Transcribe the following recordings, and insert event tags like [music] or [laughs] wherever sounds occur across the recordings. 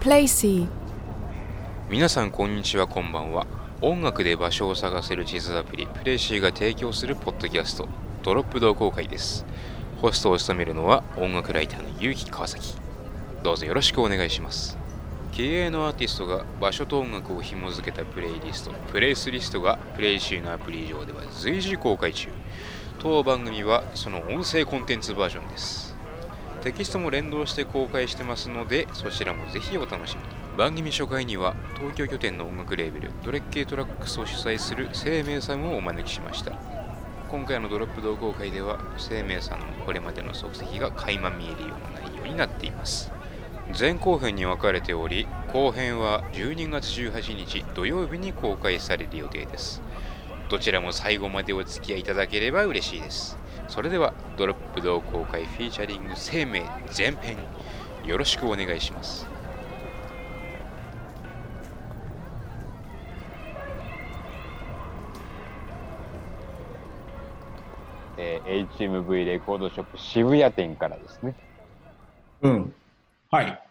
Placey 皆さんこんにちはこんばんは。音楽で場所を探せる地図アプリプレイシーが提供するポッドキャストドロップ同好会です。ホストを務めるのは音楽ライターの結城川崎。どうぞよろしくお願いします。経営のアーティストが場所と音楽を紐付けたプレイリストプレイスリストがプレイシーのアプリ上では随時公開中。当番組はその音声コンテンツバージョンです。テキストも連動して公開してますのでそちらもぜひお楽しみに。番組初回には東京拠点の音楽レーベルドレッケイトラックスを主催する生命さんをお招きしました。今回のドロップ同好会では生命さんのこれまでの足跡が垣間見えるような内容になっています。前後編に分かれており後編は12月18日土曜日に公開される予定です。どちらも最後までお付き合いいただければ嬉しいです。それではドロップ同好会フィーチャリング生命前編よろしくお願いしますえー HMV レコードショップ渋谷店からですね。うん。はい。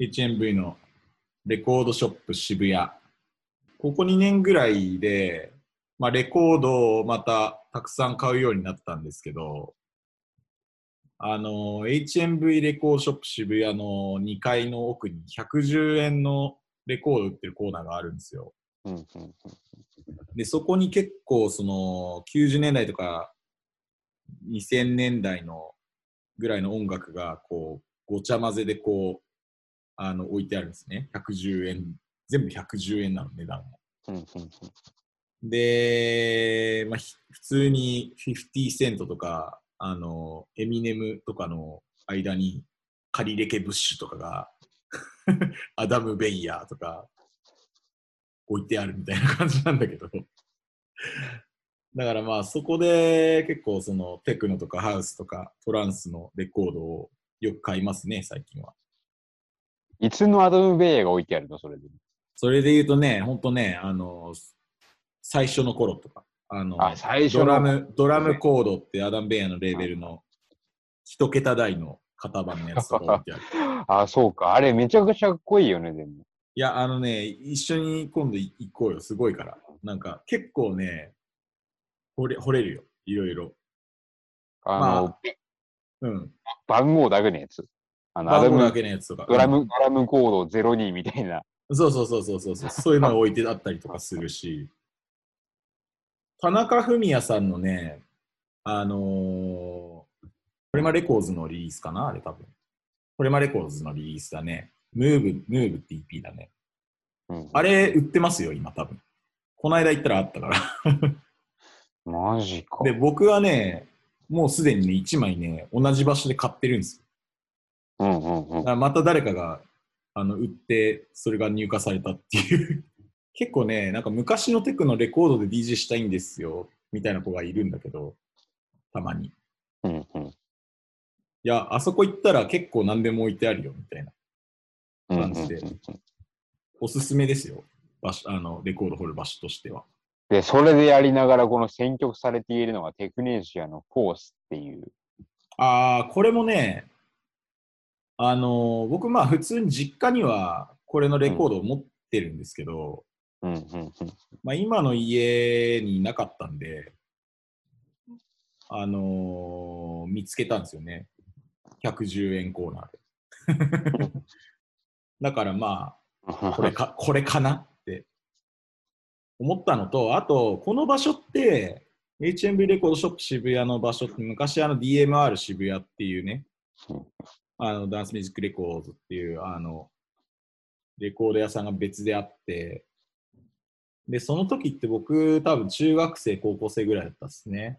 HMV のレコードショップ渋谷。ここ2年ぐらいで、まあ、レコードをまたたくさん買うようになったんですけど、あの、HMV レコードショップ渋谷の2階の奥に110円のレコード売ってるコーナーがあるんですよ。で、そこに結構その90年代とか2000年代のぐらいの音楽がこうごちゃ混ぜでこうあの置いてあるんですね。110円。全部110円なの値段も。で、まあ、ひ普通に50セントとか、あの、エミネムとかの間にカリレケ・ブッシュとかが [laughs] アダム・ベイヤーとか置いてあるみたいな感じなんだけど。だからまあそこで結構そのテクノとかハウスとかトランスのレコードをよく買いますね、最近は。いつのアドムベイヤーが置いてあるのそれで？それで言うとね、ほんとね、あの、最初の頃とか、あの、あ、最初の。ドラム、ドラムコードってアダム・ベイヤーのレーベルの一桁台の型番のやつとか置いてある。[laughs] あ、そうか。あれめちゃくちゃかっこいいよね、でも。いや、あのね、一緒に今度行こうよ。すごいから。なんか結構ね、掘れ掘れるよ。いろいろ。あの、まうん。番号だけのやつ。あの、アダム番号だけのやつとか。ドラム、うんドラムコード02みたいな。そうそうそうそうそうそう。そういうのが置いてあったりとかするし。田中文也さんのね、あのー、これまレコーズのリリースかなあれ多分。これまレコーズのリリースだね。ムーブ、ムーブって EP だね。うん、あれ売ってますよ、今多分。この間行ったらあったから。[laughs] マジか。で、僕はね、もうすでにね、1枚ね、同じ場所で買ってるんですよ。うんうんまた誰かがあの売って、それが入荷されたっていう。結構ね、なんか昔のテクのレコードで DJ したいんですよ、みたいな子がいるんだけど、たまに。いうんうんや、あそこ行ったら結構何でも置いてあるよ、みたいな。感じでおすすめですよ。場所あのレコード掘る場所としては。で、それでやりながら、この選曲されているのがテクネシアのフォースっていう。ああ、これもね、あのー僕まあ普通に実家にはこれのレコードを持ってるんですけど、うんうんうん。まあ、今の家になかったんで、あのー見つけたんですよね。110円コーナーで。[laughs] だからまあ、これか、[laughs] これかなって思ったのと、あと、この場所って、HMV レコードショップ渋谷の場所って昔あの DMR 渋谷っていうね、うんあのダンスミュージックレコードっていうあのレコード屋さんが別であって、で、その時って僕多分中学生、高校生ぐらいだったですね。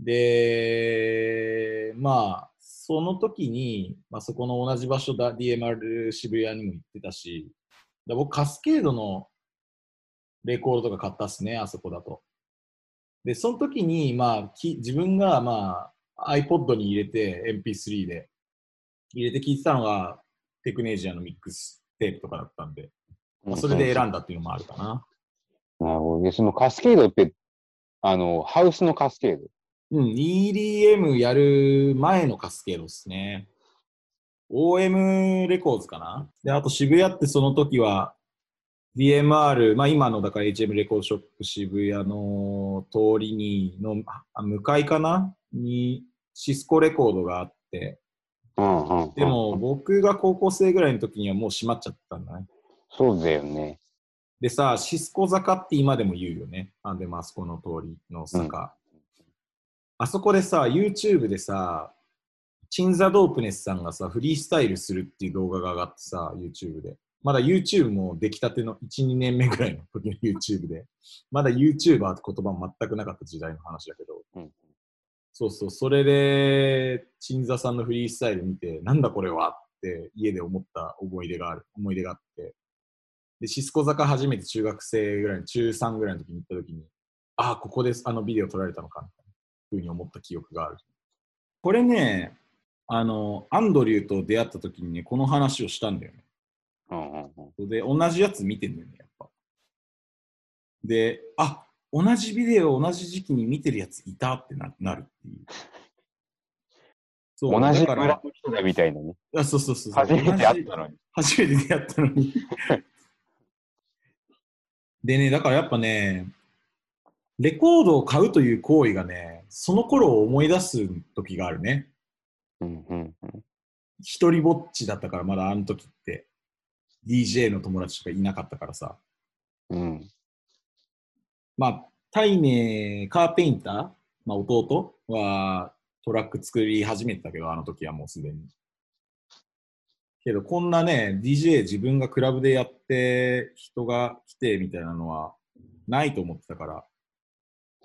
で、まあ、その時に、まあ、そこの同じ場所だ、DMR 渋谷にも行ってたし、だ僕カスケードのレコードとか買ったっすね、あそこだと。で、その時に、まあ、き自分が、まあ、iPod に入れて、MP3 で入れて聞いてたのが、テクネージアのミックステープとかだったんで、まあそれで選んだっていうのもあるかな。なるほど。で、そのカスケードって、あの、ハウスのカスケード？うん、EDM やる前のカスケードですね。OM レコーズかな？で、あと渋谷ってその時は DMR、まあ今のだから HM レコードショップ渋谷の通りにのあ向かいかな？にシスコレコードがあって、うんうんうんでも、僕が高校生ぐらいの時にはもう閉まっちゃったんだね。そうだよね。でさ、シスコ坂って今でも言うよね。あでもあそこの通りの坂。あそこでさ、YouTube でさ、チンザ・ドープネスさんがさ、フリースタイルするっていう動画が上がってさ、YouTube で。まだ YouTube も出来たての1、2年目ぐらいの時の YouTube で。まだ YouTuber って言葉も全くなかった時代の話だけど。うんそうそう、それで、鎮座さんのフリースタイル見て、なんだこれはって家で思った思い出がある、思い出があって。で、シスコ坂初めて中学生ぐらい、中3ぐらいの時に行った時に、ああ、ここです、あのビデオ撮られたのか、みたいなふうに思った記憶がある。これね、あの、アンドリューと出会った時にね、この話をしたんだよね。で、同じやつ見てんだよね、やっぱ。で、あ同じビデオ同じ時期に見てるやついたってななるっていう。そう同じだから村の人だみたいなね。あそうそうそう。初めて会ったのに。初めて出会ったのに。でね、だからやっぱね、レコードを買うという行為がね、その頃を思い出す時があるね。うんうんうん一人ぼっちだったから、まだあの時って。DJ の友達しかいなかったからさ。うんまあ、タイネカーペインター、まあ、弟はトラック作り始めてたけど、あの時はもうすでに。けど、こんなね、DJ 自分がクラブでやって、人が来てみたいなのはないと思ってたから、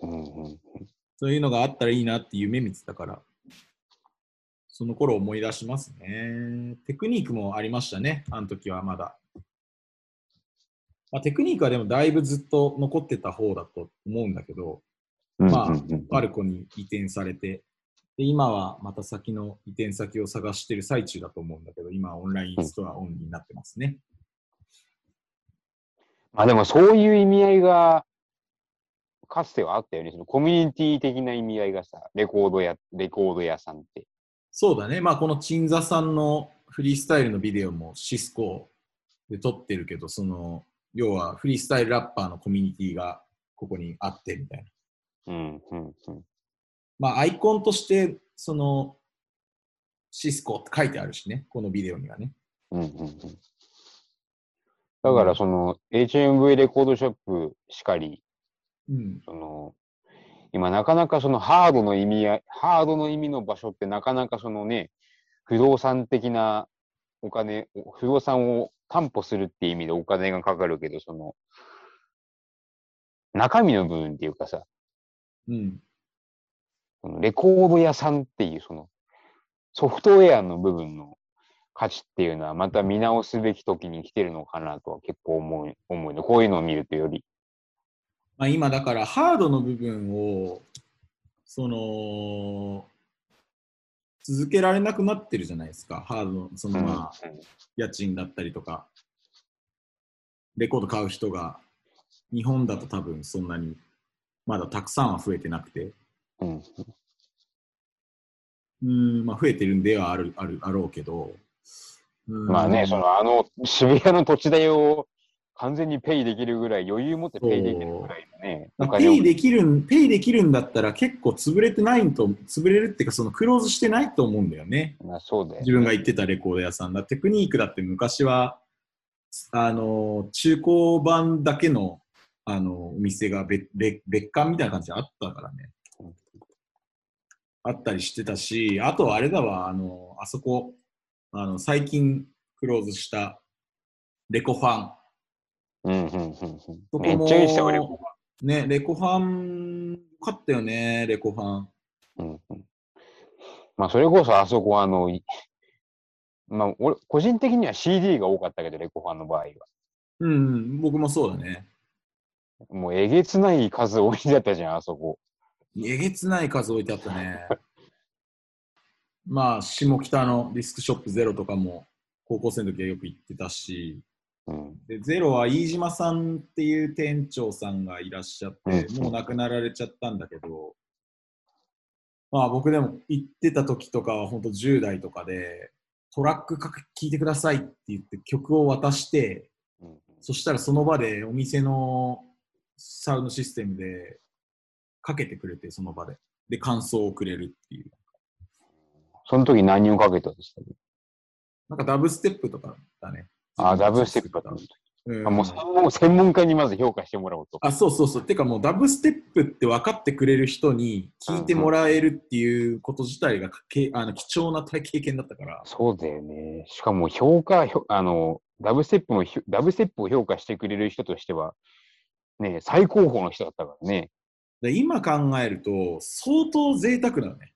うんうんそういうのがあったらいいなって夢見てたから、その頃思い出しますね。テクニックもありましたね、あの時はまだ。まあ、テクニックはでもだいぶずっと残ってた方だと思うんだけど、うん。まあパルコに移転されて、で今はまた先の移転先を探してる最中だと思うんだけど、今はオンラインストアオンになってますね。まあでもそういう意味合いが、かつてはあったよね。そのコミュニティ的な意味合いがさ、レコードや、レコード屋さんって。そうだね、まあこの鎮座さんのフリースタイルのビデオもシスコで撮ってるけど、その要はフリースタイルラッパーのコミュニティがここにあってみたいな。うんうんうんまあアイコンとして、そのシスコって書いてあるしね、このビデオにはね。うんうんうんだからその HMV レコードショップしかり、うん。その今なかなかそのハードの意味合い、ハードの意味の場所ってなかなかそのね、不動産的なお金、不動産を担保するっていう意味でお金がかかるけど、その中身の部分っていうかさ、うん。そのレコード屋さんっていうそのソフトウェアの部分の価値っていうのはまた見直すべき時に来てるのかなとは結構思う、思うの。こういうのを見るとより。まあ、今だからハードの部分をその続けられなくなってるじゃないですかハードのそのまあ、家賃だったりとかレコード買う人が日本だと多分そんなにまだたくさんは増えてなくてうんうんうんまあ増えてるんではあるあるあろうけどうんまあね、そのあの渋谷の土地代を完全にペイできるぐらい、余裕持ってペイできるぐらいのね、ペイできるんペイできるんだったら結構潰れてないと潰れるっていうかそのクローズしてないと思うんだよねまあそうだよね。自分が行ってたレコード屋さんだ。テクニックだって昔は、あの、中古版だけの、あの、お店が別別別館みたいな感じであったからねうん。あったりしてたし、あとはあれだわ、あの、あそこ、あの、最近クローズしたレコファン。うんうんうんそうん。めっちゃいい人よ、俺も。ね、レコファン、よかったよね、レコファン。うんうんまあそれこそあそこはあの、いまあ俺、個人的には CD が多かったけど、レコファンの場合は。うん、僕もそうだね。もうえげつない数置いてあったじゃん、あそこ。えげつない数置いてあったね。[laughs] まあ、下北のディスクショップゼロとかも高校生の時はよく行ってたし、うん。でゼロは飯島さんっていう店長さんがいらっしゃって、うんもう亡くなられちゃったんだけど、まあ僕でも行ってた時とかは本当10代とかで、トラック聴いてくださいって言って曲を渡して、うんそしたらその場でお店のサウンドシステムでかけてくれて、その場で。で、感想をくれるっていう。その時何をかけたんですか？なんかダブステップとかだね。あ、ダブルステップだったのうんあもう専門家にまず評価してもらおうと。あ、そうそうそう。てかもうダブステップって分かってくれる人に聞いてもらえるっていうこと自体がけあの貴重な体経験だったから。そうだよね。しかも評価、あの、ダブステップもダブステップを評価してくれる人としては、ね、最高峰の人だったからね。で今考えると相当贅沢だよね。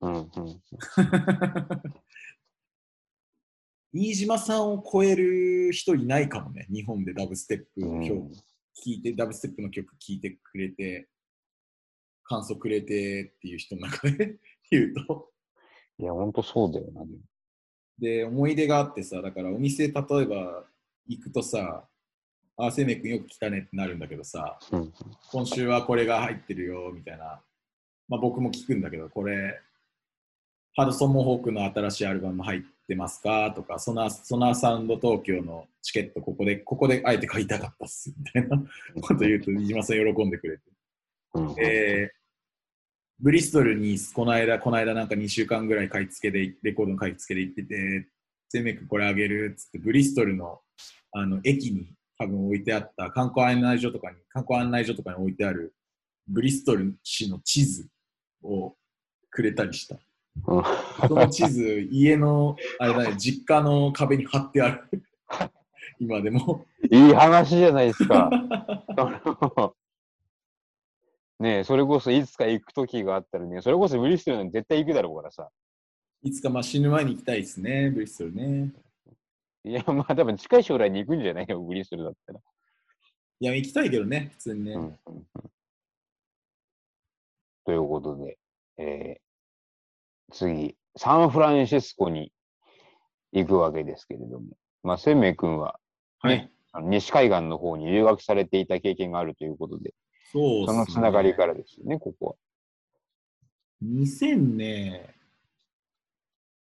うんうん。[laughs] 飯島さんを超える人いないかもね。日本でダブステップを評うん聞いて、ダブステップの曲聴いてくれて、感想くれてっていう人の中で [laughs] 言うと。いや、ほんとそうだよな。で、思い出があってさ、だからお店、例えば行くとさ、あ、せめくんよく来たねってなるんだけどさ、うん。今週はこれが入ってるよみたいな、まあ、僕も聞くんだけど、これ、ハドソン・モホークの新しいアルバム入ってますか？とか、ソナーソナーサウンド東京のチケット、ここで、ここであえて買いたかったっすみたいな。こと言うと、飯島さん喜んでくれて。うん。うんえーブリストルにこの間、この間なんか2週間ぐらい買い付けで、レコードの買い付けで行ってて、セメクこれあげるっつって、ブリストルのあの駅に多分置いてあった観光案内所とかに、観光案内所とかに置いてあるブリストル市の地図をくれたりした。うんその地図、家の、あれだね、実家の壁に貼ってある。[laughs] 今でも。いい話じゃないですか。[laughs] ねえ、それこそいつか行く時があったらね、それこそブリストルに絶対行くだろうからさ。いつかまあ死ぬ前に行きたいですね、ブリストルね。いや、まあ多分近い将来に行くんじゃないよ、ブリストルだったら。いや、行きたいけどね、普通にね。うんうんうんということで、えー次、サンフランシスコに行くわけですけれども、まあ、千明君は、はい。あの西海岸の方に留学されていた経験があるということで、そうねそのつながりからですよね、ここ2000ね、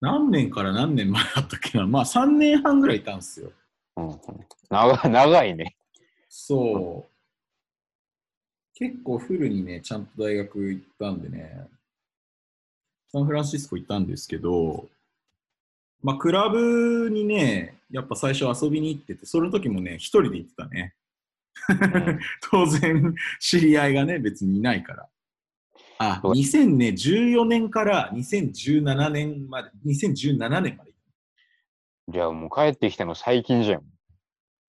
何年から何年前だったっけな、[laughs] まあ3年半ぐらいいたんですよ。は。うんうん、長長いね。そう。結構フルにね、ちゃんと大学行ったんでね、サンフランシスコ行ったんですけど、まあクラブにね、やっぱ最初遊びに行ってて、その時もね、一人で行ってたね。うん [laughs] 当然、知り合いがね、別にいないから。あ、そう2014年から2017年まで、2017年まで。じゃあもう帰ってきたの最近じゃん。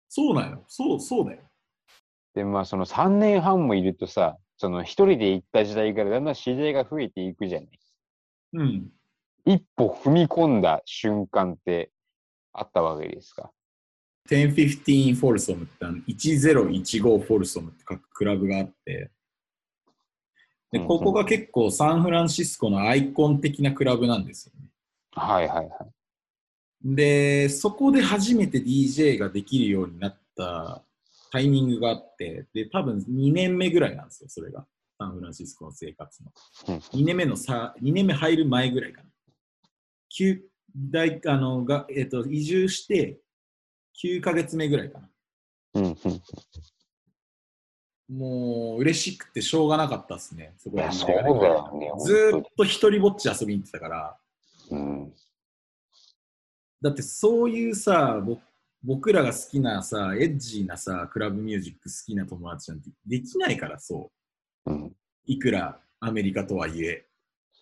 そうなのそう、そうだよ。で、まあその3年半もいるとさ、その一人で行った時代からだんだん知り合いが増えていくじゃない。うん。一歩踏み込んだ瞬間ってあったわけですか？1015フォルソムってあの1015フォルソムって書くクラブがあって、で、ここが結構サンフランシスコのアイコン的なクラブなんですよね。はいはいはい。で、そこで初めて DJ ができるようになったタイミングがあって、で、多分2年目ぐらいなんですよ、それが。サンフランシスコの生活の。うん2年目のさ、2年目入る前ぐらいかな。9大あのが、えっと、移住して9ヶ月目ぐらいかな。もう嬉しくてしょうがなかったですね。そこでいや、そうだよね。ずっと一人ぼっち遊びに行ってたから。うん。だってそういうさ、ぼ僕らが好きなさ、エッジーなさ、クラブミュージック好きな友達なんてできないから、そう。うん。いくらアメリカとはいえ。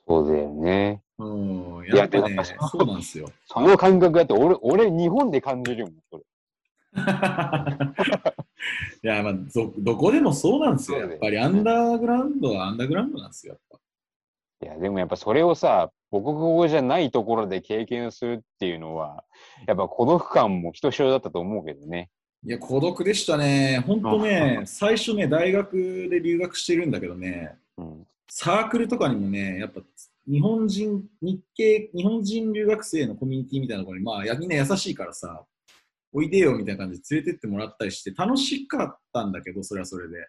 そうだよね。うん、ややっぱねそうなんですよ。その感覚だって俺、俺、日本で感じるもん、それ。いや、まあど、どこでもそうなんですよ。やっぱりアンダーグラウンドはアンダーグラウンドなんですよ。やっぱいや、でもやっぱそれをさ、母国語じゃないところで経験するっていうのは、やっぱ孤独感もひとしおだったと思うけどね。いや、孤独でしたね。本当ね、最初ね、大学で留学してるんだけどね、うん。サークルとかにもね、やっぱ日本人、日系、日本人留学生のコミュニティみたいなところに、まあ、やみんな優しいからさ、おいでよみたいな感じで連れてってもらったりして、楽しかったんだけど、それはそれで。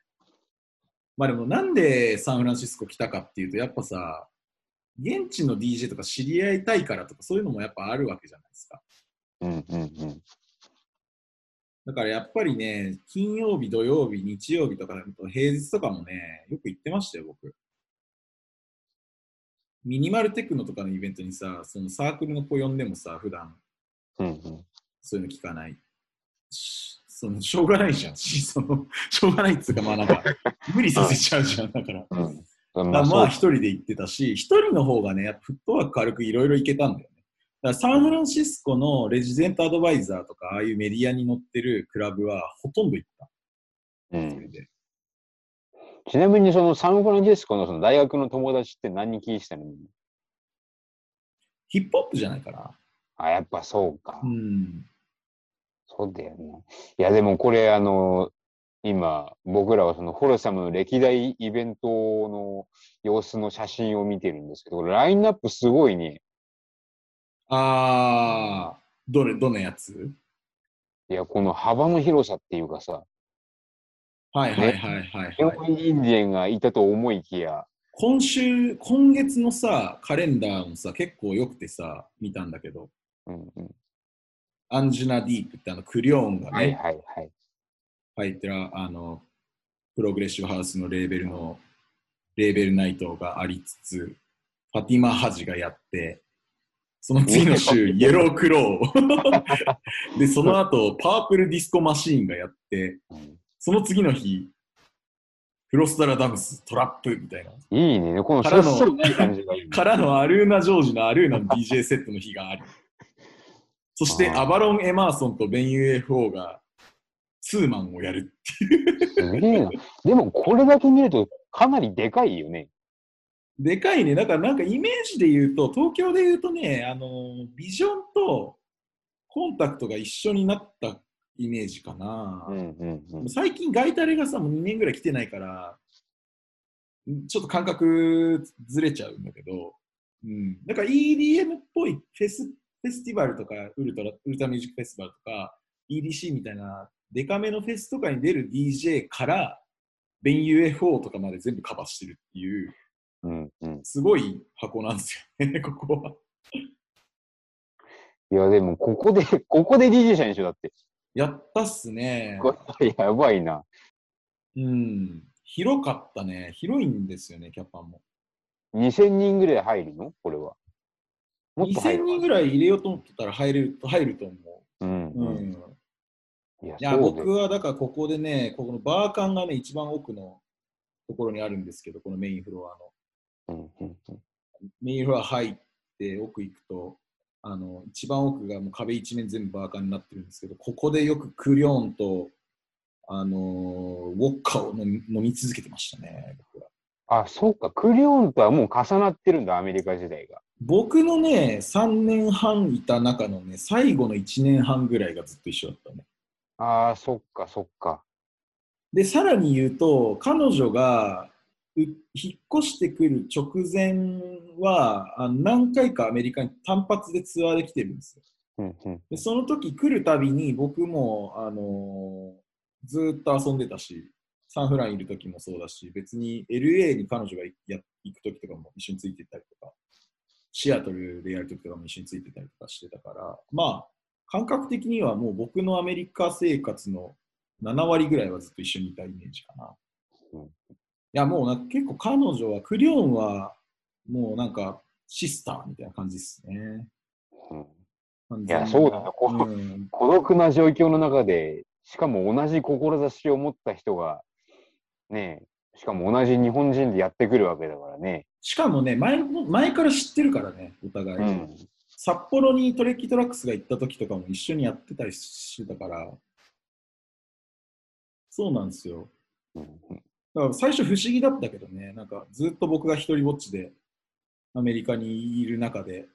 まあでも、なんでサンフランシスコ来たかっていうと、やっぱさ、現地の DJ とか知り合いたいからとかそういうのもやっぱあるわけじゃないですか。うんうんうん。だからやっぱりね、金曜日、土曜日、日曜日とか、平日とかもね、よく行ってましたよ、僕。ミニマルテクノとかのイベントにさ、そのサークルの子呼んでもさ、普段うんうん。そういうの聞かない。しそのしょうがないじゃん。しその [laughs] しょうがないっつうか、まあなんか、[laughs] 無理させちゃうじゃん。だから。うん。まあ、まあ一人で行ってたし、一人の方がね、フットワーク軽くいろいろ行けたんだよね。だからサンフランシスコのレジデントアドバイザーとか、ああいうメディアに載ってるクラブはほとんど行った。うん。ちなみにそのサンフランシスコのその大学の友達って何聞いてたの？ヒップホップじゃないかな。あ、やっぱそうか。うん。そうだよね。いや、でもこれ、あの、今、僕らはそのフォルサムの歴代イベントの様子の写真を見てるんですけど、ラインナップすごいね。あー、どれ、どのやつ？いや、この幅の広さっていうかさ、はいはいはいはい、日はい。本インディアンがいたと思いきや、今週、今月のさ、カレンダーもさ、結構良くてさ、見たんだけど、うんうん、アンジュナ・ディープってあのクリョーンがね、はいはいはい。入ってるあのプログレッシブハウスのレーベルのレーベルナイトがありつつファティマ・ハジがやってその次の週 [laughs] イエロークロー [laughs] でその後パープルディスコマシーンがやってうんその次の日フロスタラダムストラップみたいないいね、このからの。[laughs] からのアルーナ・ジョージのアルーナの DJ セットの日がありそしてアバロン・エマーソンとベン UFO がツーマンをやるすげえな。でもこれだけ見るとかなりでかいよね。でかいね。だからなんかイメージで言うと、東京で言うとね、あの、ビジョンとコンタクトが一緒になったイメージかな。うんうんうん。最近ガイタレがさ、もう2年ぐらい来てないから、んちょっと感覚ずれちゃうんだけど、うん。だから EDM っぽいフェス、フェスティバルとか、ウルトラ、ウルトラミュージックフェスティバルとか、EDC みたいなデカめのフェスとかに出る DJ から、ベン UFO とかまで全部カバーしてるっていう、うんうん、すごい箱なんですよね、[laughs] ここは。いや、でもここで、ここで DJ 社でしょ、だって。やったっすね。[laughs] やばいな。うん。広かったね。広いんですよね、キャパも。2000人ぐらい入るの？これは。もっと入2000る人ぐらい入れようと思ってたら入れる入ると思うんう。ううん。ん。いや、いや、そう僕ではだからここでね、ここのバーカンがね、一番奥のところにあるんですけど、このメインフロアの。うんうんうんメインフロア入って奥行くと、あの一番奥がもう壁一面全部バーカンになってるんですけど、ここでよくクリョーンと、あのーウォッカを飲み続けてましたね、僕は。あ、そうか。クリオンとはもう重なってるんだ、アメリカ時代が。僕のね、3年半いた中のね、最後の1年半ぐらいがずっと一緒だったね。ああ、そっか、そっか。で、さらに言うと、彼女がう引っ越してくる直前は、あの何回かアメリカに単発でツアーで来てるんですよ。うんうん。でその時来るたびに僕も、あのーずーっと遊んでたし、サンフランいる時もそうだし、別に LA に彼女がや行く時とかも一緒についてったりとか、シアトルでやる時とかも一緒についてたりとかしてたから、まあ、感覚的にはもう僕のアメリカ生活の7割ぐらいはずっと一緒にいたイメージかな。うんいや、もうな結構彼女は、クリオンはもうなんかシスターみたいな感じですね。うん完いやそうだよこのうん孤独な状況の中で、しかも同じ志を持った人が、ねえ、しかも同じ日本人でやってくるわけだからね。しかもね前も、前から知ってるからね、お互い。うん。札幌にトレッキートラックスが行った時とかも一緒にやってたりしてたから、そうなんですよ。うんだから最初不思議だったけどね、なんかずっと僕が一人ぼっちでアメリカにいる中で、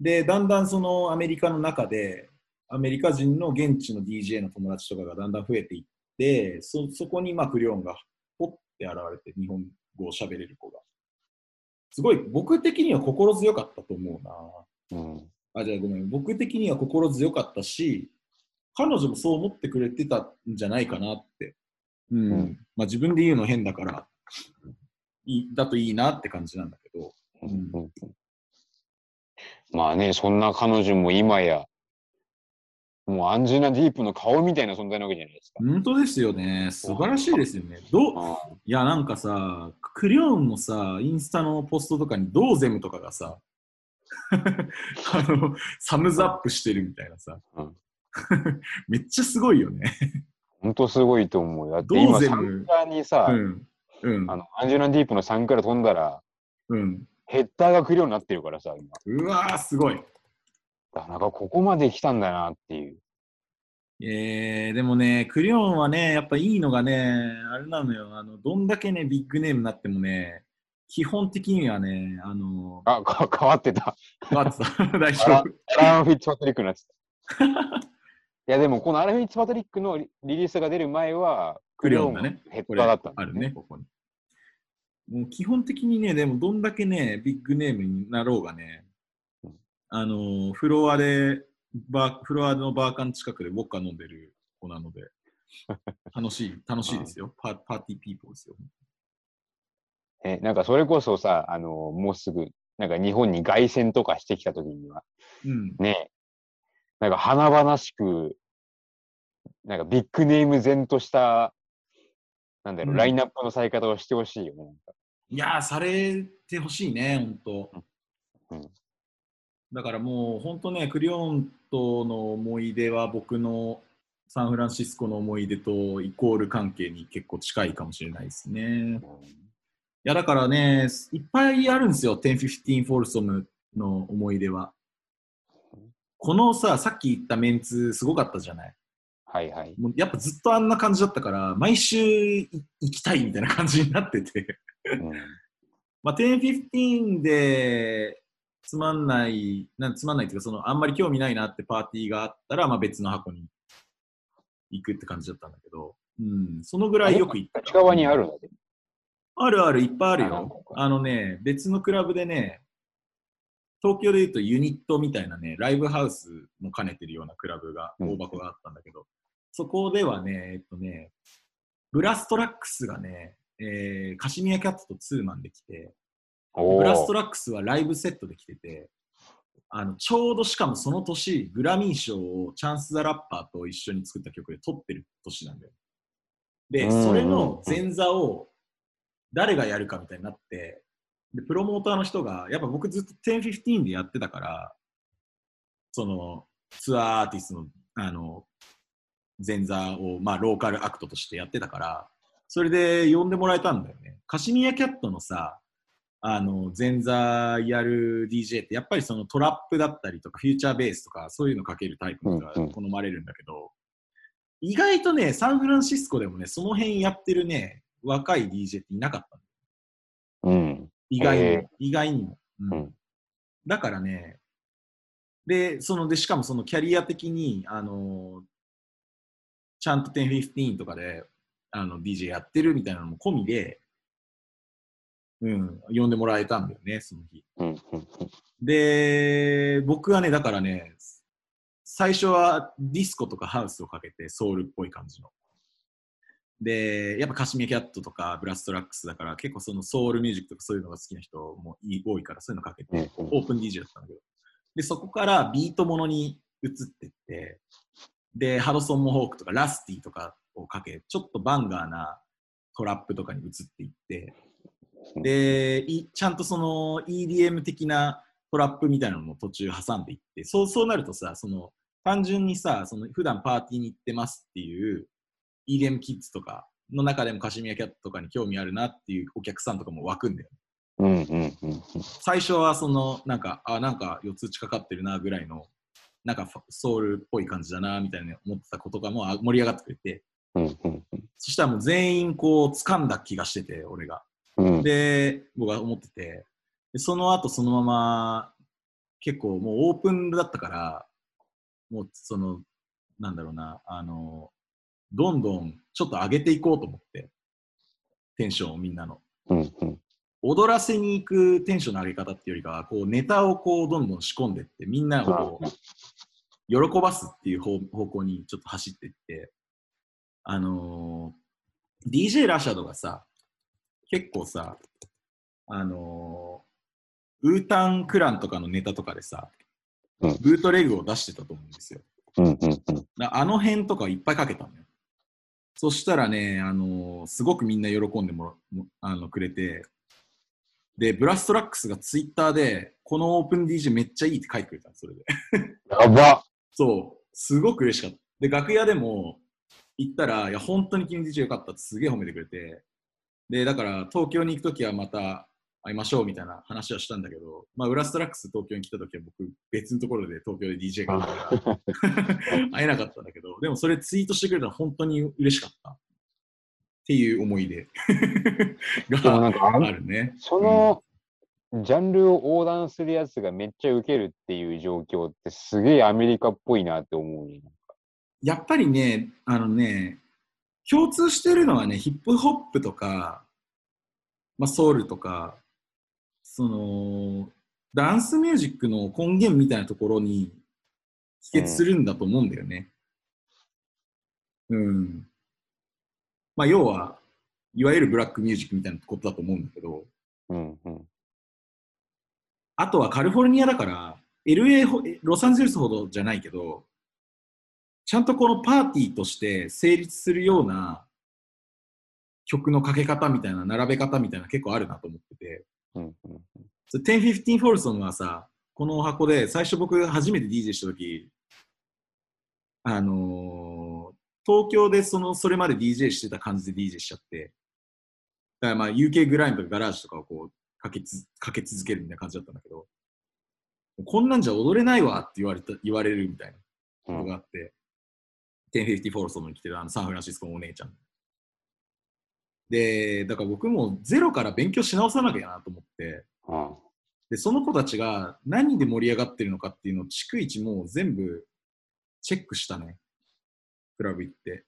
で、だんだんそのアメリカの中で、アメリカ人の現地の DJ の友達とかがだんだん増えていって、そそこにまあクリオンが現れて、日本語を喋れる子が。すごい、僕的には心強かったと思うな。うん。あ、じゃあごめん。僕的には心強かったし、彼女もそう思ってくれてたんじゃないかなって。うん。うんまあ自分で言うの変だから、いいだといいなって感じなんだけど。うんまあね、そんな彼女も今や、もうアンジェナ・ディープの顔みたいな存在なわけじゃないですか。本当ですよね。素晴らしいですよね。どうあいや、なんかさ、クリオンのさ、インスタのポストとかにドーゼムとかがさ、[laughs] あの、サムズアップしてるみたいなさ、うん [laughs] めっちゃすごいよね。本当すごいと思う。だって今、サンクラにさ、うん。うんあ。のアンジェラ・ディープのサンクラ飛んだら、うん。ヘッダーが来るようになってるからさ、今。うわー、すごい。だからなんかここまで来たんだなっていう。えー、でもね、クリオンはね、やっぱいいのがね、あれなのよ、あの、どんだけね、ビッグネームになってもね、基本的にはね、あの、あ、か変わってた。変わってた。[laughs] 大ア丈夫。アラン・フィッツパトリックになってた。いやでもこのアラン・フィッツパトリックのリリリースが出る前は、クリオンだねヘッダーだったんだあるね、。ここに。もう基本的にね、でもどんだけね、ビッグネームになろうがねうん、あの、フロアで、バーフロアのバーカン近くでウォッカ飲んでる子なので、[laughs] 楽しい、楽しいですよ。パパーティーピーポーですよ。え、なんかそれこそさ、あの、もうすぐ、なんか日本に凱旋とかしてきた時には、うん。ね、なんか華々しく、なんかビッグネーム前とした、なんだろう、うんラインナップのされ方をしてほしいよね。いやー、されてほしいね、本当。うんだからもう、本当ね、クリオンとの思い出は僕のサンフランシスコの思い出とイコール関係に結構近いかもしれないですね。いや、だからね、いっぱいあるんですよ、1015フォルソムの思い出は。このさ、さっき言ったメンツすごかったじゃない。はいはい。もうやっぱずっとあんな感じだったから、毎週い行きたいみたいな感じになってて。うんまあ、10、15でつまんない、なんつまんないっていうか、そのあんまり興味ないなってパーティーがあったら、まあ、別の箱に行くって感じだったんだけど、うん、そのぐらいよく行った。にある。あるある、いっぱいあるよ。あのね、別のクラブでね、東京でいうとユニットみたいなね、ライブハウスも兼ねてるようなクラブが、うん大箱があったんだけど、そこではね、えっとね、ブラストラックスがね、えーカシミヤキャットとツーマンで来て、おブラストーラックスはライブセットで来てて、あのちょうどしかもその年、グラミー賞をチャンス・ザ・ラッパーと一緒に作った曲で撮ってる年なんだよ。で、それの前座を誰がやるかみたいになって、でプロモーターの人が、やっぱ僕ずっと1015でやってたから、そのツアーアーティストのあの前座を、まあ、ローカルアクトとしてやってたから、それで呼んでもらえたんだよね。カシミヤキャットのさ、あの前座やる DJ ってやっぱりそのトラップだったりとかフューチャーベースとかそういうのかけるタイプがうんうん。好まれるんだけど、意外とねサンフランシスコでもねその辺やってるね若い DJ っていなかったの。うん。意外にも、へー意外にも、うん。うん。だからねでそのでしかもそのキャリア的にあのちゃんと1015とかであの DJ やってるみたいなのも込みで、うん、呼んでもらえたんだよねその日。で、僕はね、だからね、最初はディスコとかハウスをかけてソウルっぽい感じの。で、やっぱカシミヤキャットとかブラストラックスだから結構そのソウルミュージックとかそういうのが好きな人もい多いからそういうのかけてうんオープン DJ だったんだけど。で、そこからビートものに移ってって、で、ハドソン・モホークとかラスティとかをかけ、ちょっとバンガーなトラップとかに移っていって、で、いちゃんとその EDM 的なトラップみたいなのも途中挟んでいって、そうそうなるとさ、その単純にさ、その普段パーティーに行ってますっていう EDM キッズとかの中でもカシミヤキャットとかに興味あるなっていうお客さんとかも湧くんだよ。うん。うん。うん。最初はそのなんか、あ、なんか四つ打ちかかってるなぐらいの、なんかソウルっぽい感じだなみたいな思ってた子とかもあ盛り上がってくれて、うん。うん。そしたらもう全員こう掴んだ気がしてて、俺が。うん。で、僕は思ってて、でその後そのまま、結構もうオープンだったから、もうその、なんだろうな、あの、どんどんちょっと上げていこうと思って、テンションをみんなの。うん。うん。踊らせに行くテンションの上げ方っていうよりかは、こうネタをこうどんどん仕込んでって、みんなをこう喜ばすっていう方方向にちょっと走っていって、あのー DJ ラシャドがさ、結構さ、あのウータンクランとかのネタとかでさ、うんブートレグを出してたと思うんですよ。うんうんうん。だあの辺とかいっぱいかけたのよ。そしたらね、あのーすごくみんな喜んでもあのくれて、で、ブラストラックスがツイッターで、このオープン DJ めっちゃいいって書いてくれたの、それで。やばそう、すごく嬉しかった。で、楽屋でも行ったら、いや、本当に君 DJ よかったってすげえ褒めてくれて、で、だから東京に行くときはまた会いましょうみたいな話はしたんだけど、まあ、ウラストラックス東京に来たときは僕、別のところで東京で DJ が会えなかったんだけど、でもそれツイートしてくれたら本当に嬉しかった。っていう思い出 [laughs] がんかああるね。その、ジャンルを横断するやつがめっちゃウケるっていう状況ってすげえアメリカっぽいなって思うね。やっぱりね、あのね、共通してるのはね、ヒップホップとか、まあ、ソウルとか、その、ダンスミュージックの根源みたいなところに帰結するんだと思うんだよね。うん。まあ、要は、いわゆるブラックミュージックみたいなことだと思うんだけど、うんうん。あとはカリフォルニアだから、LA ほ、ロサンゼルスほどじゃないけど、ちゃんとこのパーティーとして成立するような曲のかけ方みたいな、並べ方みたいな結構あるなと思ってて、うんうんそれ1015フォルソンはさ、この箱で最初僕初めて DJ した時、あのー東京でそのそれまで DJ してた感じで DJ しちゃって、だからまあ UK グラインドとかガラージとかをこうかけつかけ続けるみたいな感じだったんだけど、こんなんじゃ踊れないわって言われた言われるみたいなうんのがあって、1050フォルソンに来てるあのサンフランシスコのお姉ちゃん。で、だから僕もゼロから勉強し直さなきゃなと思って、うんで、その子たちが何で盛り上がってるのかっていうのを逐一もう全部チェックしたね。クラブ行って。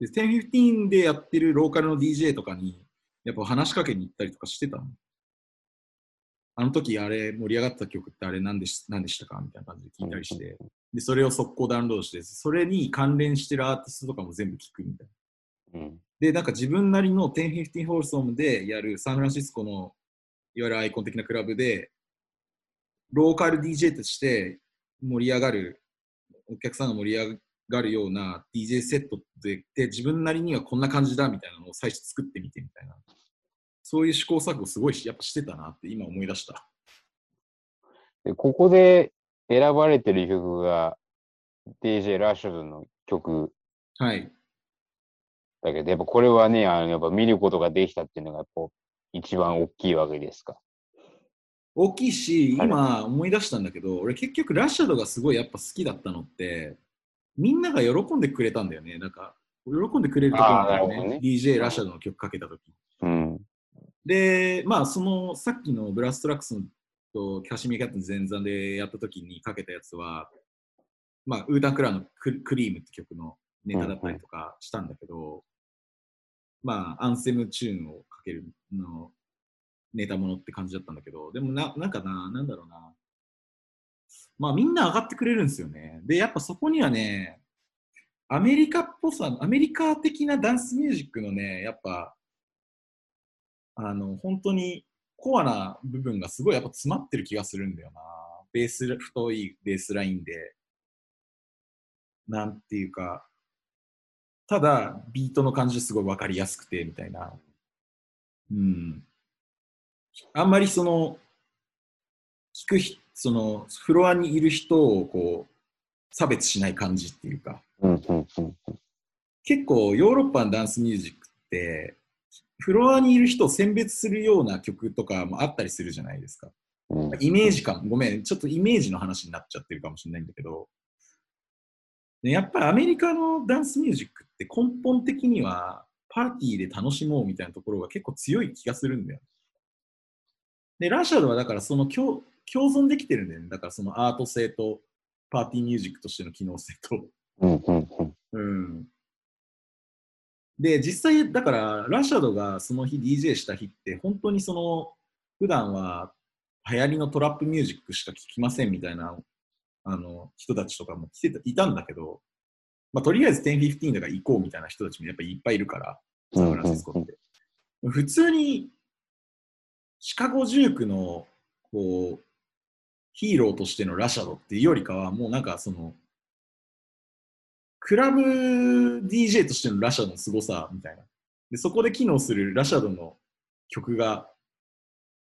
で、1015でやってるローカルの DJ とかに、やっぱ話しかけに行ったりとかしてたの。あの時あれ盛り上がった曲ってあれ何でし何でしたか？みたいな感じで聞いたりして、で、それを速攻ダウンロードして、それに関連してるアーティストとかも全部聞くみたいな。うんで、なんか自分なりの1015ホールソムでやるサンフランシスコのいわゆるアイコン的なクラブで、ローカル DJ として盛り上がる、お客さんが盛り上がるような DJ セットでで自分なりにはこんな感じだみたいなのを最初作ってみてみたいな。そういう試行錯誤すごいしやっぱしてたなって今思い出した。でここで選ばれてる曲が DJ ラッシュドの曲はい。だけど、やっぱこれはね、あのやっぱ見ることができたっていうのがやっぱ一番大きいわけですか。大きいし、はい今思い出したんだけど、俺結局ラッシャドがすごいやっぱ好きだったのって、みんなが喜んでくれたんだよね。なんか、喜んでくれるとこだよねね DJ ラッシャドの曲かけたとき。うん。で、まあ、そのさっきのブラストラックスとキャシミーキャットの前座でやったときにかけたやつは、まあ、ウータンクラーのククリームって曲のネタだったりとかしたんだけど、まあ、アンセムチューンをかけるのネタものって感じだったんだけど、でもな、なんかな、なんだろうな。まあ、みんな上がってくれるんですよね。で、やっぱそこにはね、アメリカっぽさ、アメリカ的なダンスミュージックのね、やっぱ、あの、本当にコアな部分がすごいやっぱ詰まってる気がするんだよな。ベース、太いベースラインで、なんていうか、ただ、ビートの感じすごいわかりやすくて、みたいな。うん。あんまりその、聞くひ、その、フロアにいる人をこう、差別しない感じっていうか、うんうんうん結構ヨーロッパのダンスミュージックって、フロアにいる人を選別するような曲とかもあったりするじゃないですか。うんイメージ感、ごめん、ちょっとイメージの話になっちゃってるかもしれないんだけど、ねやっぱりアメリカのダンスミュージックって根本的にはパーティーで楽しもうみたいなところが結構強い気がするんだよ。で、ラシャドはだからその共共存できてるんだよね。だからそのアート性とパーティーミュージックとしての機能性と。うんうんうんうん。で、実際、だから、ラシャドがその日 DJ した日って、本当にその、普段は流行りのトラップミュージックしか聴きませんみたいな、あの、人たちとかも来てたいたんだけど、まあ、とりあえず1015だから行こうみたいな人たちもやっぱりいっぱいいるから、サンフランシスコって。普通に、シカゴジュークのこう、ヒーローとしてのラシャドっていうよりかは、もうなんかその、クラブ DJ としてのラシャドの凄さみたいな。で、そこで機能するラシャドの曲が、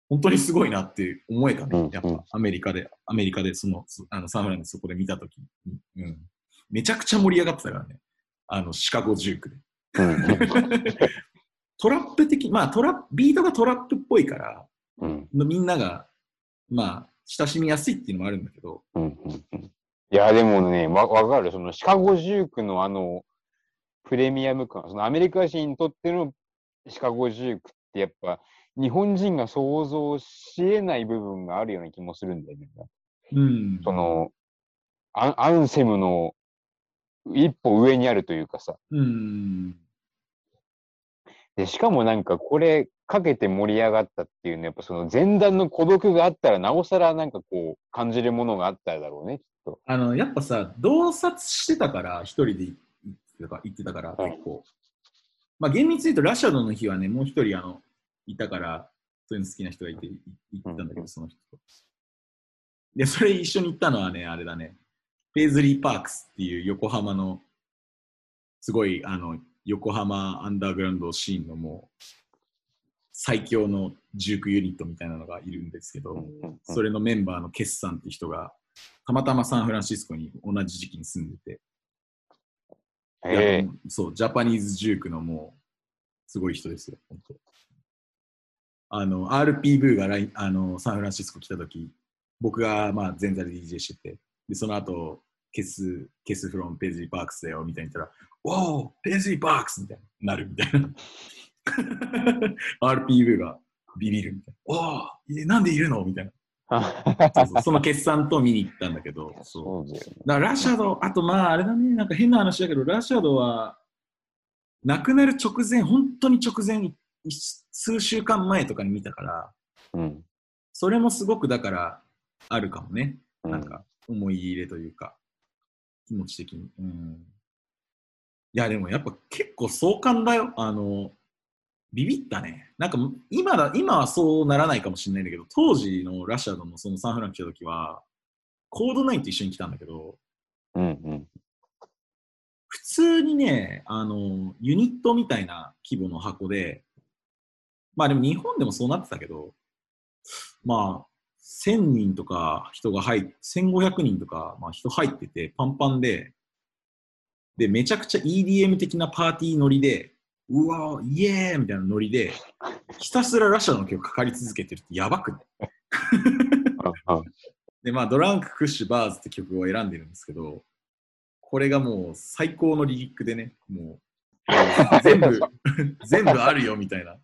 本当にすごいなって思えたね。やっぱアメリカで、アメリカでその、あのサンフランでそこで見たときに、うん。めちゃくちゃ盛り上がってたからね。あの、シカゴジュークで。[laughs] [laughs] トラップ的、まあトラップ、ビートがトラップっぽいから、うんみんなが、まあ、親しみやすいっていうのもあるんだけど、うんうんうんいや、でもね、わわかる。そのシカゴジュークのあの、プレミアム感、そのアメリカ人にとってのシカゴジュークってやっぱ、日本人が想像し得ない部分があるような気もするんだよね。うん。その、アンアンセムの一歩上にあるというかさ。うん。で、しかもなんかこれかけて盛り上がったっていうのは、やっぱその前段の孤独があったら、なおさらなんかこう、感じるものがあっただろうね、きっと。あの、やっぱさ、洞察してたから、一人で行ってたか行ってたから、はい結構。まあ、厳密に言うと、ラシャドの日はね、もう一人、あの、いたから、そういうの好きな人がいて、行ったんだけど、その人と。で、それ一緒に行ったのはね、あれだね、ペーズリーパークスっていう横浜の、すごい、あの、横浜アンダーグラウンドシーンのもう、最強の19ユニットみたいなのがいるんですけど、それのメンバーのケスさんって人が、たまたまサンフランシスコに同じ時期に住んでて、ええそう、ジャパニーズジュークのもう、すごい人ですよ、本当。あの、RP ブーがラインあのサンフランシスコ来た時僕がまあ前座で DJ してて、で、その後、ケス、ケスフロンペーズリーパークスだよ、みたいに言ったら、おお、ペーズリーパークスみたいになるみたいな。[laughs] RP ブーがビビるみたいな。おお、えなんでいるのみたいな。そうそうその決算と見に行ったんだけど、そう。そうだからラシャド、あとまああれだね、なんか変な話だけど、ラシャドは亡くなる直前、本当に直前、い数週間前とかに見たから、うん。それもすごくだからあるかもね。うんなんか思い入れというか、気持ち的に。うん、いや、でもやっぱ結構壮観だよ。あの、ビビったね。なんか今だ、今はそうならないかもしれないんだけど、当時のラシャドのそのサンフラン来た時は、コード9と一緒に来たんだけど、うんうん。普通にね、あの、ユニットみたいな規模の箱で、まあでも日本でもそうなってたけど、まあ、1000人とか人が入っ、1500人とか、まあ人入ってて、パンパンで、で、めちゃくちゃ EDM 的なパーティーノリで、うわイエーイみたいなノリで、ひたすらラシャの曲かかり続けてるってやばくな [laughs] で、まあ、 Drank、Kush、Barz って曲を選んでるんですけど、これがもう最高のリリックでね、もう、[laughs] 全部、[laughs] 全部あるよみたいな。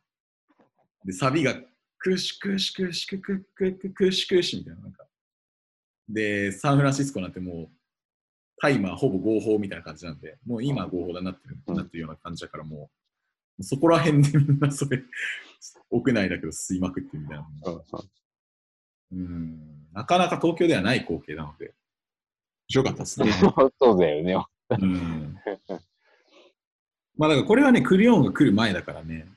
で、サビが、 Kush、Kush、Kush、KuKuKuKush、Kush みたいな。なんかで、サンフランシスコなんてもう、タイマーほぼ合法みたいな感じなんで、もう今合法だなってる,、うんなってるような感じだから、もう、そこら辺でみんなそれ、[laughs] 屋内だけど吸いまくってるみたいな。うんなかなか東京ではない光景なので、面白かったですね。[laughs] そうだよね。うん、まあだからこれはね、クリオンが来る前だからね、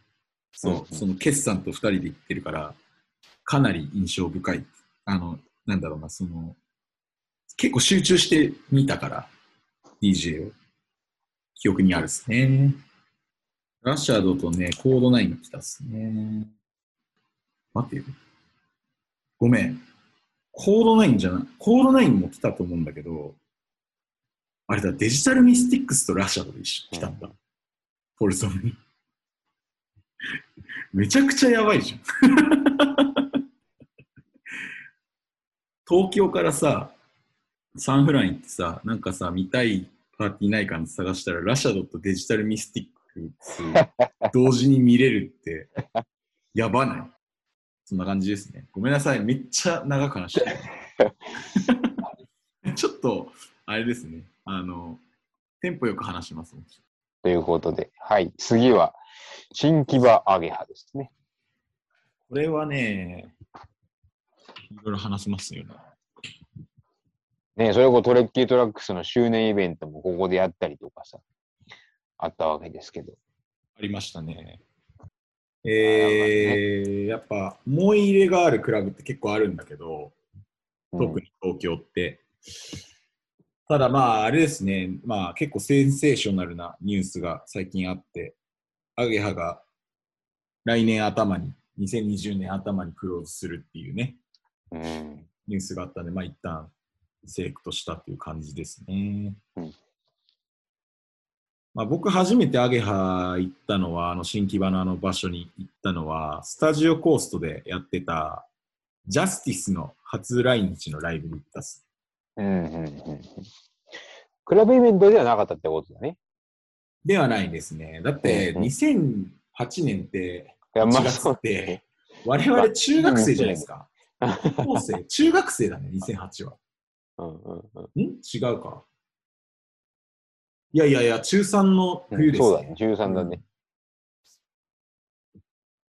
そう、うんその決算と二人で行ってるから、かなり印象深い。あの、なんだろうな、その、結構集中して見たから、DJ を。記憶にあるっすね。ラシャドとね、コード9が来たっすね。待ってよ。ごめん。コード9じゃない。コード9も来たと思うんだけど、あれだ、デジタルミスティックスとラシャドで一緒に来たんだ。ポルソムに。[laughs] めちゃくちゃやばいじゃん。[laughs] 東京からさ、サンフラン行ってさ、なんかさ、見たいパーティーないかなって探したら、ラシャドとデジタルミスティックス同時に見れるって、やばない？そんな感じですね。ごめんなさい。めっちゃ長く話してる。[laughs] ちょっと、あれですね。あの、テンポよく話します。ということで、はい。次は、新木場アゲハですね。これはね、いろいろ話せますよね。ねそれこそトレッキートラックスの周年イベントもここでやったりとかさ、あったわけですけど。ありましたね。えーやっぱ思い入れがあるクラブって結構あるんだけど、特に東京って。ただまあ、あれですね、まあ結構センセーショナルなニュースが最近あって、アゲハが来年頭に、2020年頭にクローズするっていうね、うん。うんニュースがあったんで、まあ一旦セレクトしたっていう感じですね。うんまあ、僕初めてアゲハ行ったのは、あの新木場のあの場所に行ったのは、スタジオコーストでやってたジャスティスの初来日のライブに行ったっす。うんうんうんうん。クラブイベントではなかったってことだね。ではないですね。だってうんうん2008年っていや、ま1月って、我々中学生じゃないですか。高校生、中学生だね、2008は。うんうんうんん？違うか。いやいやいや、中3の冬です、そうだね、13だね。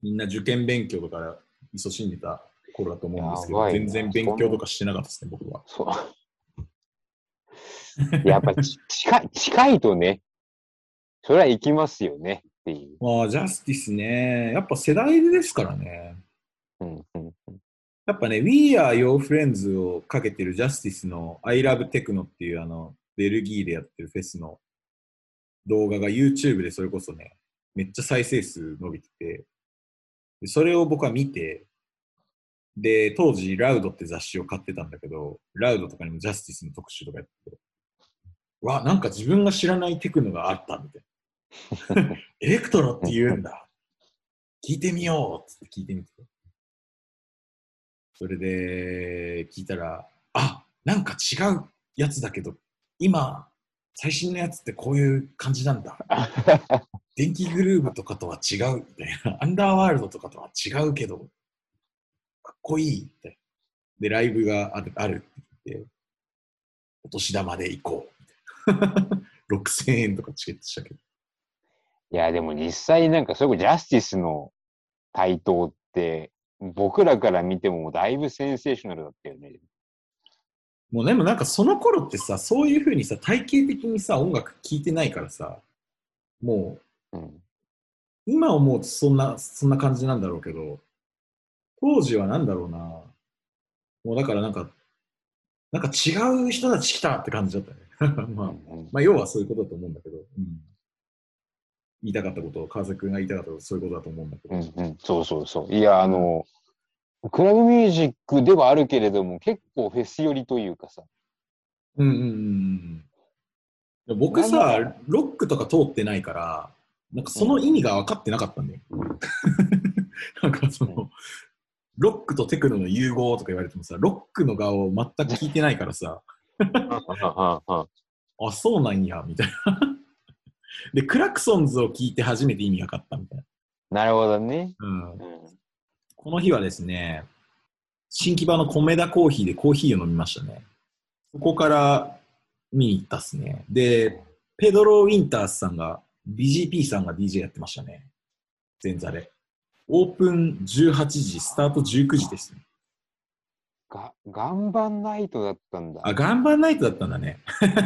みんな受験勉強とか勤しんでた頃だと思うんですけど、全然勉強とかしてなかったですね、僕は。そう。[laughs] やっぱち近い、近いとね、それは行きますよねっていう。まあ、ジャスティスね、やっぱ世代ですからね。うんうんやっぱね、We Are Your Friends をかけてるジャスティスの I Love Techno っていうあの、ベルギーでやってるフェスの動画が YouTube でそれこそね、めっちゃ再生数伸びてて、でそれを僕は見て、で、当時、ラウドって雑誌を買ってたんだけど、ラウドとかにもジャスティスの特集とかやってて、わ、なんか自分が知らないテクノがあったみたいな。[laughs] [laughs] エレクトロって言うんだ。聞いてみようっつって聞いてみて。それで聞いたら、あなんか違うやつだけど、今、最新のやつってこういう感じなんだ。[laughs] 電気グルーヴとかとは違うみたいな。アンダーワールドとかとは違うけど、かっこいいって。で、ライブがあるあるって言って、お年玉で行こうみたいな。[laughs] 6000円とかチケットしたけど。いや、でも実際なんかそれこそジャスティスの台頭って、僕らから見てもだいぶセンセーショナルだったよね。もうでもなんかその頃ってさ、そういうふうにさ、体系的にさ、音楽聴いてないからさ、もううん。今思うとそんな、そんな感じなんだろうけど、当時はなんだろうな。もうだからなんか、なんか違う人たち来たって感じだったね。[laughs] まあ、うんまあ、要はそういうことだと思うんだけど、うん、言いたかったこと、川崎君が言いたかったこと、そういうことだと思うんだけど、うんうん、そうそうそう。いや、あの、クラブミュージックではあるけれども、結構フェス寄りというかさ。うんうんうんうんうん。僕さ、ロックとか通ってないから、なんかその意味が分かってなかったんだよ。なんかその、ロックとテクノの融合とか言われてもさ、ロックの側を全く聞いてないからさ、あ、そうなんや、みたいな。で、クラクソンズを聞いて初めて意味分かったみたいなるほどね。な。うんう。んこの日はですね、新木場の米田コーヒーでコーヒーを飲みましたね。そこから見に行ったっすね。で、ペドロ・ウィンタースさんが、BGP さんが DJ やってましたね。前座で。オープン18時、スタート19時ですね。が、岩盤ナイトだったんだ。あ、ガンバンナイトだったんだね。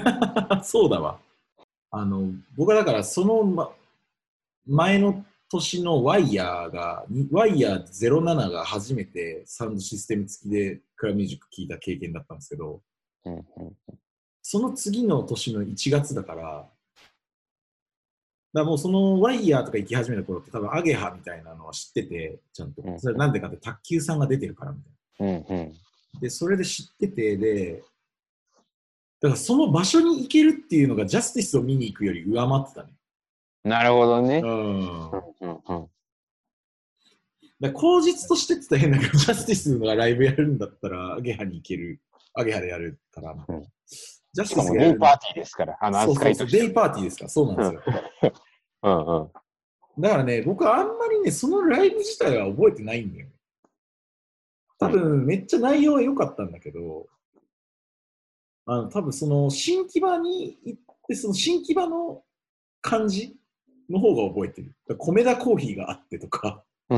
[laughs] そうだわ。あの、僕はだからその、ま、前の年のワイヤーが、にワイヤー07が初めてサウンドシステム付きでクラブミュージック聴いた経験だったんですけど、うんうんその次の年の1月だから、だからもうそのワイヤーとか行き始めた頃って多分アゲハみたいなのは知ってて、ちゃんとう。んそれなんでかって卓球さんが出てるからみたいな。うんうんで、それで知ってて、で、だからその場所に行けるっていうのがジャスティスを見に行くより上回ってたね。なるほどね。うん。うんうんら口実としてって言ったら変だけど、ジャスティスがライブやるんだったら、アゲハに行ける。アゲハでやるから。うんジャスティスがやるデイパーティーですから、あのそうそう。デイパーティーですから、そうなんですよ。うん [laughs] うん。だからね、僕はあんまりね、そのライブ自体は覚えてないんだよね。多分、めっちゃ内容は良かったんだけど、あの、多分その、新木場に行って、その新木場の感じの方が覚えてる。米田コーヒーがあってとか。[laughs]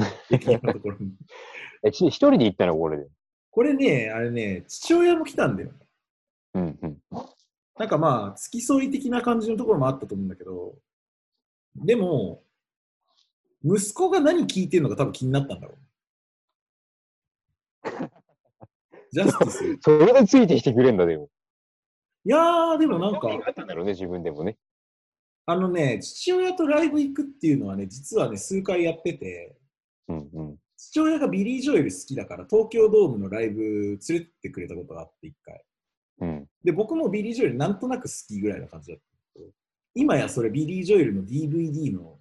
え、ち一人で行ったの？これで。これね、あれね、父親も来たんだよね。うんうん。なんかまあ、付き添い的な感じのところもあったと思うんだけど、でも、息子が何聞いてるのか多分気になったんだろう。[laughs] ジャスティス。いそれでついてきてくれんだ、でも。やー、でもなんか、あったんだろうね、自分でもね。あのね、父親とライブ行くっていうのはね、実はね、数回やってて、うんうん。父親がビリー・ジョエル好きだから、東京ドームのライブ連れてってくれたことがあって、一回。うん。で、僕もビリー・ジョエルなんとなく好きぐらいな感じだったけど、今やそれビリー・ジョエルの DVD の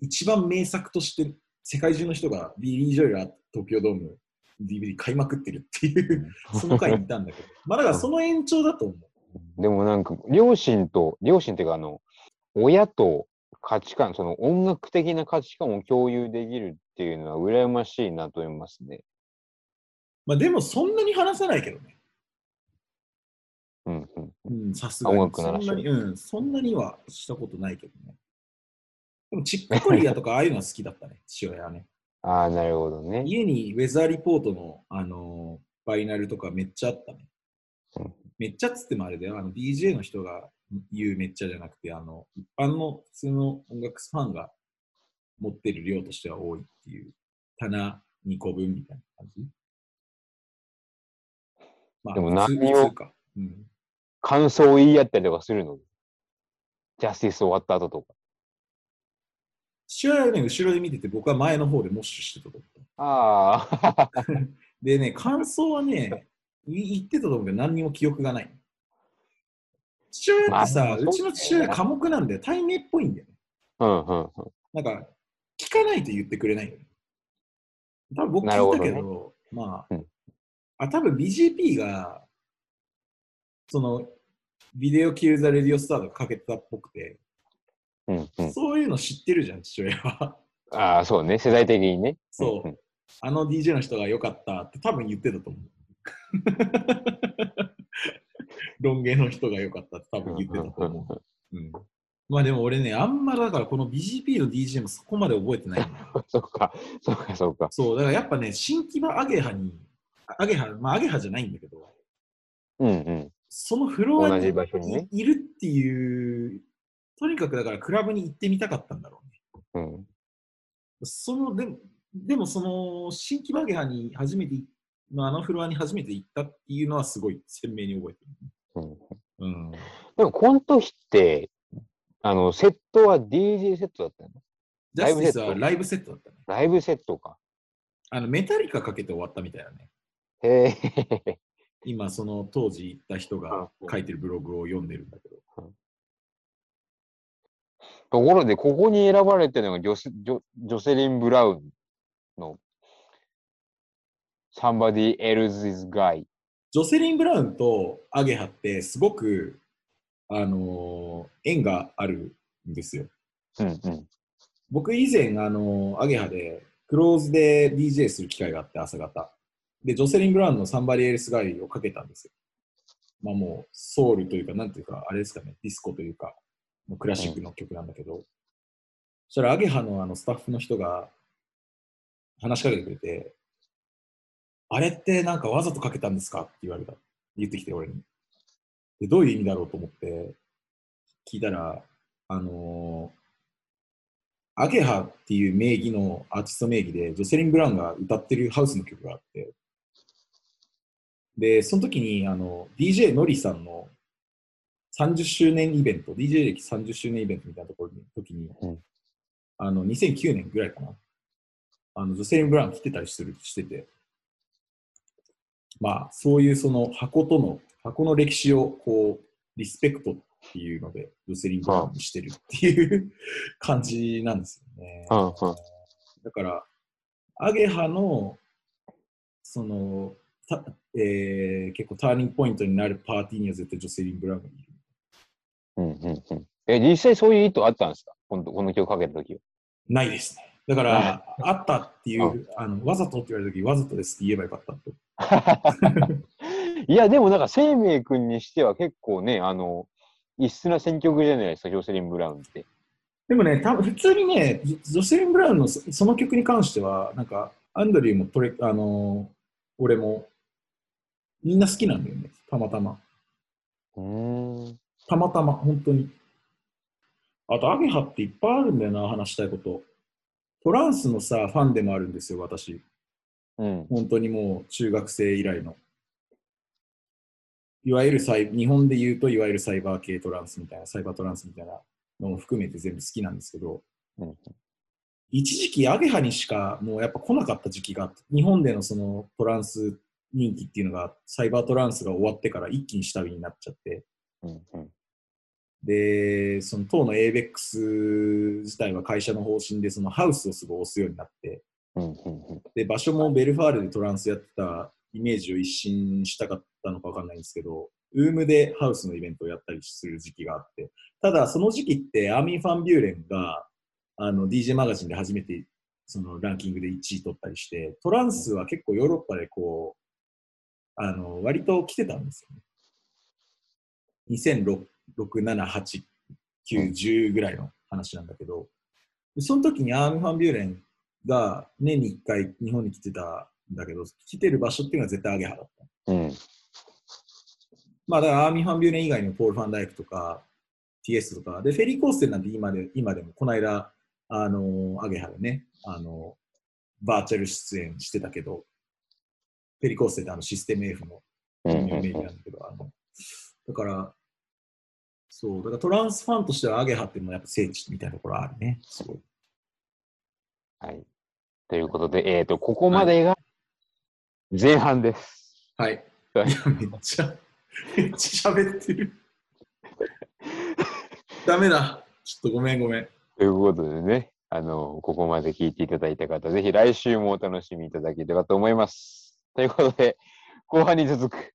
一番名作として、世界中の人がビリー・ジョエルは東京ドーム DVD 買いまくってるっていう、その回にいたんだけど、まあだからその延長だと思う。でもなんか、両親と、両親っていうか、あの、親と価値観、その音楽的な価値観を共有できるっていうのは羨ましいなと思いますね。まあでもそんなに話さないけどね。うんうん。うん、さすがに。音楽の話そんなに、うん、そんなにはしたことないけどね。でも、チックコリアとか [laughs] ああいうのは好きだったね、父親はね。ああ、なるほどね。家にウェザーリポートの、あのーバイナルとかめっちゃあったねうん。めっちゃっつってもあれだよ。あの DJ の人が言うめっちゃじゃなくて、あの、一般の普通の音楽ファンが持ってる量としては多いっていう、棚2個分みたいな感じ。まあ、でも何を。うん。感想を言い合ったりとかするの？ジャスティス終わった後とか。父親はね、後ろで見てて、僕は前の方でモッシュしてたと思った。ああ、[laughs] でね、感想はね、い言ってたと思うけど、何にも記憶がない。父親ってさ、まあうちの父親、寡黙なんだよ。対面っぽいんだよね。うんうんうん。なんか、聞かないと言ってくれないよね。多分僕聞いたけど、まあ、うんあ、多分 BGP が、その、ビデオキルザレディオスターとかかけてたっぽくて、うんうん、そういうの知ってるじゃん、父親は。ああ、そうね。世代的にね。そうあの DJ の人が良かったって多分言ってたと思う。ロン毛の人が良かったって多分言ってたと思う。うん、まあでも俺ね、あんまだからこの BGP の DJ もそこまで覚えてない。[laughs] そうか、そうか、そうか。そう、だからやっぱね、新木場アゲハに、あアゲハ、まあアゲハじゃないんだけど、うんうん。そのフロアにいいるっていう、とにかくだからクラブに行ってみたかったんだろうね。うん、そのでも、でもその新木場アゲハに初めていのあのフロアに初めて行ったっていうのはすごい鮮明に覚えてうん。る。うん。でも、この時って、あの、セットは DJ セットだったの？ジャスティスはライブセットだったね。ライブセットか。あのメタリカかけて終わったみたいなね。へえ。今、その当時行った人がうん書いてるブログを読んでるんだけど。ところで、ここに選ばれてるのがジョスジョジョセリン・ブラウンの Somebody Else's Guy。ジョセリン・ブラウンとアゲハってすごく、あのー縁があるんですよ。うんうん。僕以前、あのーアゲハでクローズで DJ する機会があって朝方。で、ジョセリン・ブラウンのサンバリエルスガイをかけたんですよ。まあもうソウルというか、なんていうか、あれですかね、ディスコというか、もうクラシックの曲なんだけど、そしたらアゲハのあのスタッフの人が話しかけてくれて、あれってなんかわざとかけたんですかって言われた。言ってきて俺に。で、どういう意味だろうと思って聞いたら、あのーアゲハっていう名義のアーティスト名義で、ジョセリン・ブラウンが歌ってるハウスの曲があって、で、その時にあの DJ ノリさんの30周年イベント、DJ 歴30周年イベントみたいなところに時に、うんあの2009年ぐらいかな、あのジョセリン・ブラウン来てたりするしてて、まあ、そういうその箱との、箱の歴史をこう、リスペクトっていうので、ジョセリン・ブラウンにしてるっていう感じなんですよね。だから、アゲハの、その、たえー結構ターニングポイントになるパーティーには絶対ジョセリン・ブラウンがいる。うんうんうん。え、実際そういう意図あったんですか？このこの曲かけた時は。ないですね。だから、あったっていう、うあのわざとって言われた時わざとですって言えばよかったと。[laughs] いや、でもなんか生命君にしては結構ね、あの、異質な選曲じゃないですか、ジョセリン・ブラウンって。でもね、た普通にね、ジョセリン・ブラウンのそその曲に関しては、なんか、アンドリューもトレ、あのー俺も、みんな好きなんだよね、たまたま。うーん。たまたま、本当に。あと、アゲハっていっぱいあるんだよな、話したいこと。トランスのさ、ファンでもあるんですよ、私。うん。本当にもう中学生以来の。いわゆるサイ日本で言うと、いわゆるサイバー系トランスみたいな、サイバートランスみたいなのも含めて全部好きなんですけど、うん一時期アゲハにしかもうやっぱ来なかった時期があって、日本でのそのトランス人気っていうのが、サイバートランスが終わってから一気に下火になっちゃって、うん。うん。で、その当の ABEX 自体は会社の方針でそのハウスをすごい押すようになって。で、場所もベルファーレでトランスやってたイメージを一新したかったのかわかんないんですけど、ウームでハウスのイベントをやったりする時期があって、ただその時期ってアーミン・ファン・ビューレンがあの DJ マガジンで初めてそのランキングで1位取ったりして、トランスは結構ヨーロッパでこう、あの割と来てたんですよね。2006、7、8、9、10ぐらいの話なんだけど、でその時にアーミン・ファン・ビューレンが年に1回日本に来てたんだけど、来てる場所っていうのは絶対アゲハだった。うん。まあだからアーミー・ファン・ビューレン以外にもポール・ファン・ダイクとか TS とか、で、フェリー・コーステンなんて今で今でもこの間、あの、アゲハでね、あの、バーチャル出演してたけど、フェリー・コーステンってあのシステム F のうん。有名なんだけど、あの、だから、そう、だからトランスファンとしてはアゲハっていうのはやっぱ聖地みたいなところあるね。すごい。はい。ということで、えっ、と、ここまでが前半です。はい。はいいや、めっちゃ、めっちゃ喋ってる。ダメだ。ちょっとごめんごめん。ということでね、あの、ここまで聞いていただいた方、ぜひ来週もお楽しみいただければと思います。ということで、後半に続く